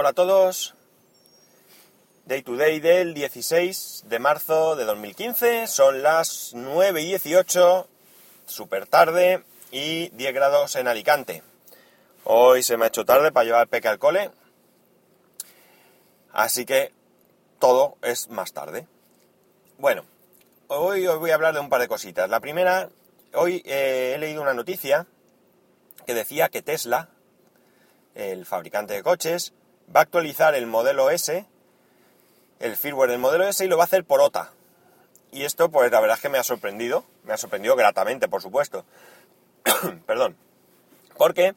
Hola a todos. Day to day del 16 de marzo de 2015. Son las 9 y 18, súper tarde y 10 grados en Alicante. Hoy se me ha hecho tarde para llevar peque al cole. Así que todo es más tarde. Bueno, hoy os voy a hablar de un par de cositas. La primera, hoy eh, he leído una noticia que decía que Tesla, el fabricante de coches, va a actualizar el modelo S, el firmware del modelo S, y lo va a hacer por OTA. Y esto, pues la verdad es que me ha sorprendido, me ha sorprendido gratamente, por supuesto. Perdón. Porque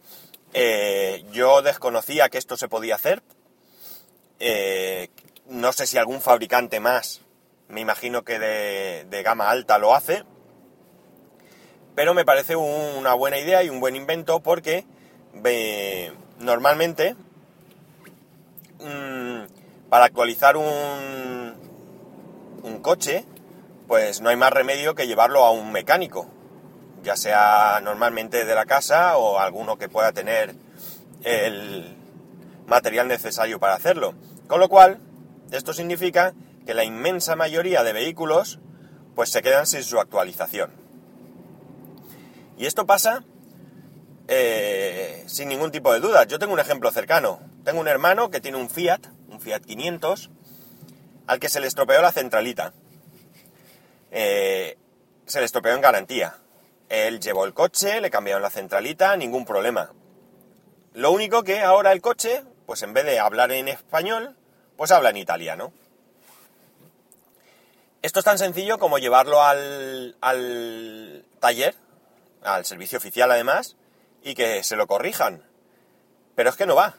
eh, yo desconocía que esto se podía hacer. Eh, no sé si algún fabricante más, me imagino que de, gama alta lo hace. Pero me parece una buena idea y un buen invento porque normalmente para actualizar un, un coche, pues no hay más remedio que llevarlo a un mecánico, ya sea normalmente de la casa o alguno que pueda tener el material necesario para hacerlo. Con lo cual, esto significa que la inmensa mayoría de vehículos pues se quedan sin su actualización. Y esto pasa eh, sin ningún tipo de duda. Yo tengo un ejemplo cercano. Tengo un hermano que tiene un Fiat, Fiat 500, al que se le estropeó la centralita. Eh, se le estropeó en garantía. Él llevó el coche, le cambiaron la centralita, ningún problema. Lo único que ahora el coche, pues en vez de hablar en español, pues habla en italiano. Esto es tan sencillo como llevarlo al, al taller, al servicio oficial además, y que se lo corrijan. Pero es que no va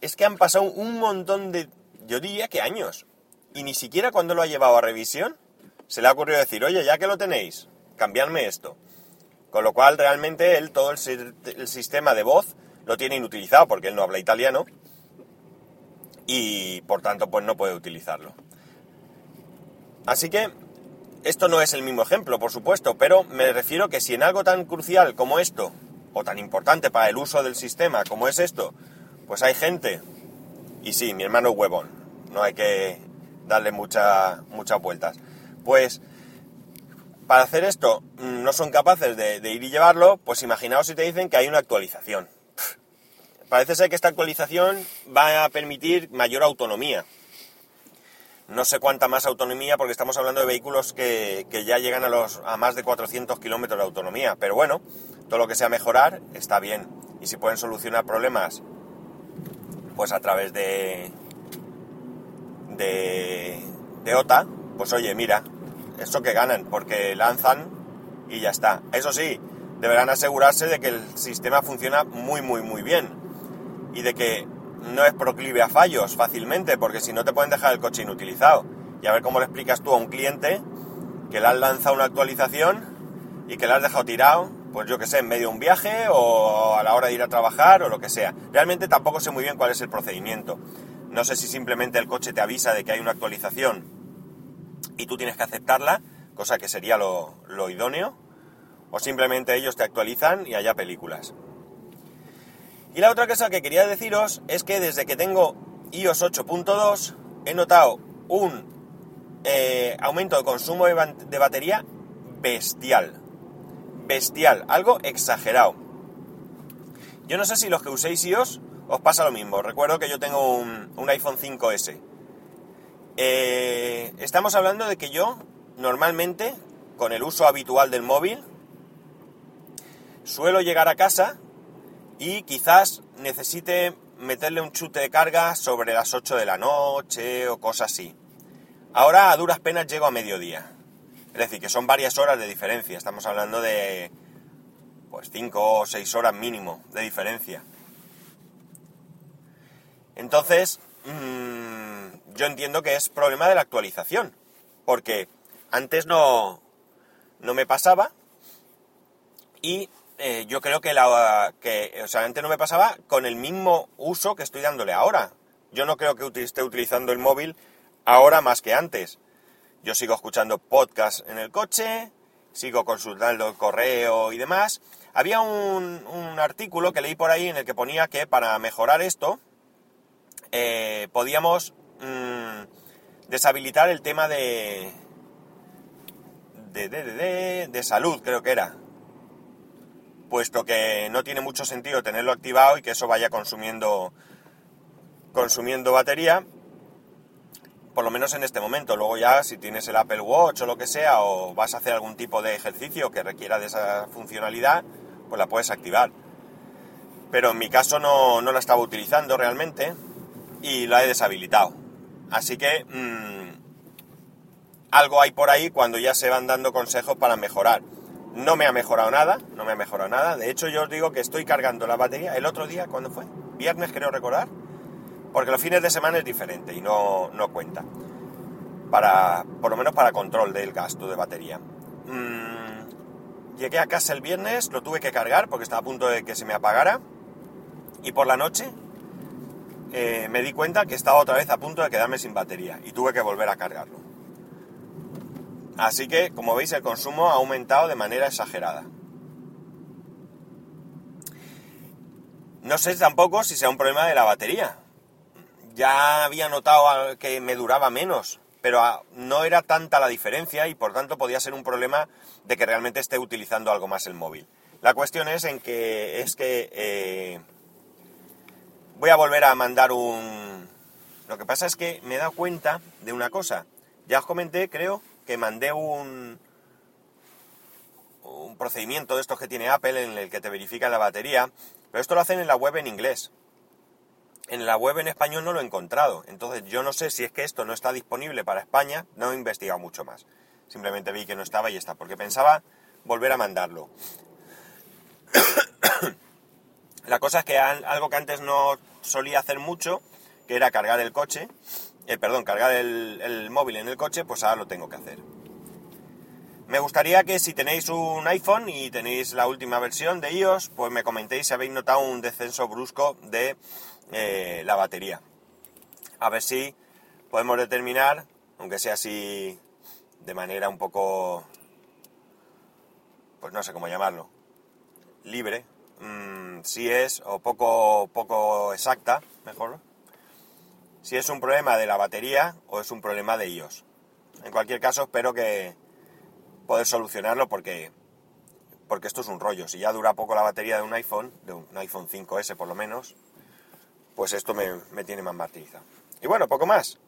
es que han pasado un montón de, yo diría que años. Y ni siquiera cuando lo ha llevado a revisión se le ha ocurrido decir, oye, ya que lo tenéis, cambiadme esto. Con lo cual realmente él todo el, el sistema de voz lo tiene inutilizado porque él no habla italiano y por tanto pues no puede utilizarlo. Así que esto no es el mismo ejemplo, por supuesto, pero me refiero que si en algo tan crucial como esto, o tan importante para el uso del sistema como es esto, pues hay gente, y sí, mi hermano huevón, no hay que darle muchas vueltas. Pues para hacer esto mm, no son capaces de, ir y llevarlo, pues imaginaos si te dicen que hay una actualización. Parece ser que esta actualización va a permitir mayor autonomía. No sé cuánta más autonomía, porque estamos hablando de vehículos que, que ya llegan a, los, a más de 400 kilómetros de autonomía. Pero bueno, todo lo que sea mejorar está bien. Y si pueden solucionar problemas pues a través de, de, de OTA, pues oye, mira, eso que ganan, porque lanzan y ya está. Eso sí, deberán asegurarse de que el sistema funciona muy, muy, muy bien y de que no es proclive a fallos fácilmente, porque si no te pueden dejar el coche inutilizado. Y a ver cómo le explicas tú a un cliente que le has lanzado una actualización y que le has dejado tirado pues yo que sé, en medio de un viaje o a la hora de ir a trabajar o lo que sea. Realmente tampoco sé muy bien cuál es el procedimiento. No sé si simplemente el coche te avisa de que hay una actualización y tú tienes que aceptarla, cosa que sería lo, idóneo, o simplemente ellos te actualizan y haya películas. Y la otra cosa que quería deciros es que desde que tengo iOS 8.2 he notado un eh, aumento de consumo de batería bestial bestial, algo exagerado. Yo no sé si los que uséis iOS os pasa lo mismo. Recuerdo que yo tengo un, iPhone 5S. Eh, estamos hablando de que yo normalmente, con el uso habitual del móvil, suelo llegar a casa y quizás necesite meterle un chute de carga sobre las 8 de la noche o cosas así. Ahora a duras penas llego a mediodía. Es decir, que son varias horas de diferencia. Estamos hablando de pues 5 o 6 horas mínimo de diferencia. Entonces, mm, yo entiendo que es problema de la actualización. Porque antes no, no me pasaba. Y eh, yo creo que, la, que, o sea, antes no me pasaba con el mismo uso que estoy dándole ahora. Yo no creo que esté utilizando el móvil ahora más que antes. Yo sigo escuchando podcast en el coche, sigo consultando el correo y demás. Había un, artículo que leí por ahí en el que ponía que para mejorar esto, eh, podíamos mm, deshabilitar el tema de de, de, de, de salud, creo que era. Puesto que no tiene mucho sentido tenerlo activado y que eso vaya consumiendo consumiendo batería por lo menos en este momento. Luego ya si tienes el Apple Watch o lo que sea, o vas a hacer algún tipo de ejercicio que requiera de esa funcionalidad, pues la puedes activar. Pero en mi caso no, la estaba utilizando realmente y la he deshabilitado. Así que mmm, algo hay por ahí cuando ya se van dando consejos para mejorar. No me ha mejorado nada, no me ha mejorado nada. De hecho, yo os digo que estoy cargando la batería el otro día, ¿cuándo fue? Viernes, creo recordar porque los fines de semana es diferente y no, cuenta. Para, por lo menos para control del gasto de batería. Mm, llegué a casa el viernes, lo tuve que cargar porque estaba a punto de que se me apagara. Y por la noche eh, me di cuenta que estaba otra vez a punto de quedarme sin batería y tuve que volver a cargarlo. Así que, como veis, el consumo ha aumentado de manera exagerada. No sé tampoco si sea un problema de la batería, ya había notado que me duraba menos, pero no era tanta la diferencia y por tanto podía ser un problema de que realmente esté utilizando algo más el móvil. La cuestión es en que es que eh, voy a volver a mandar un. Lo que pasa es que me he dado cuenta de una cosa. Ya os comenté, creo, que mandé un un procedimiento de estos que tiene Apple en el que te verifica la batería, pero esto lo hacen en la web en inglés en la web en español no lo he encontrado. Entonces yo no sé si es que esto no está disponible para España, no he investigado mucho más. Simplemente vi que no estaba y está, porque pensaba volver a mandarlo. la cosa es que algo que antes no solía hacer mucho, que era cargar el coche, eh, perdón, cargar el, el móvil en el coche, pues ahora lo tengo que hacer. Me gustaría que si tenéis un iPhone y tenéis la última versión de iOS, pues me comentéis si habéis notado un descenso brusco de eh, la batería. A ver si podemos determinar, aunque sea así de manera un poco, pues no sé cómo llamarlo, libre, mm, si es, o poco, poco exacta, mejor, si es un problema de la batería o es un problema de iOS. En cualquier caso, espero que poder solucionarlo porque, porque esto es un rollo. Si ya dura poco la batería de un iPhone, de un iPhone 5S por lo menos, pues esto me, tiene más martirizado. Y bueno, poco más.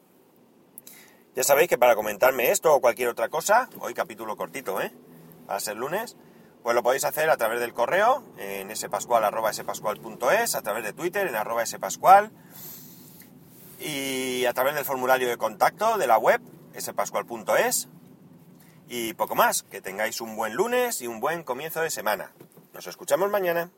Ya sabéis que para comentarme esto o cualquier otra cosa, hoy capítulo cortito, ¿eh? Va a ser lunes, pues lo podéis hacer a través del correo, en spascual, arroba a través de Twitter, en arroba spascual, y a través del formulario de contacto de la web, spascual.es, y poco más. Que tengáis un buen lunes y un buen comienzo de semana. Nos escuchamos mañana.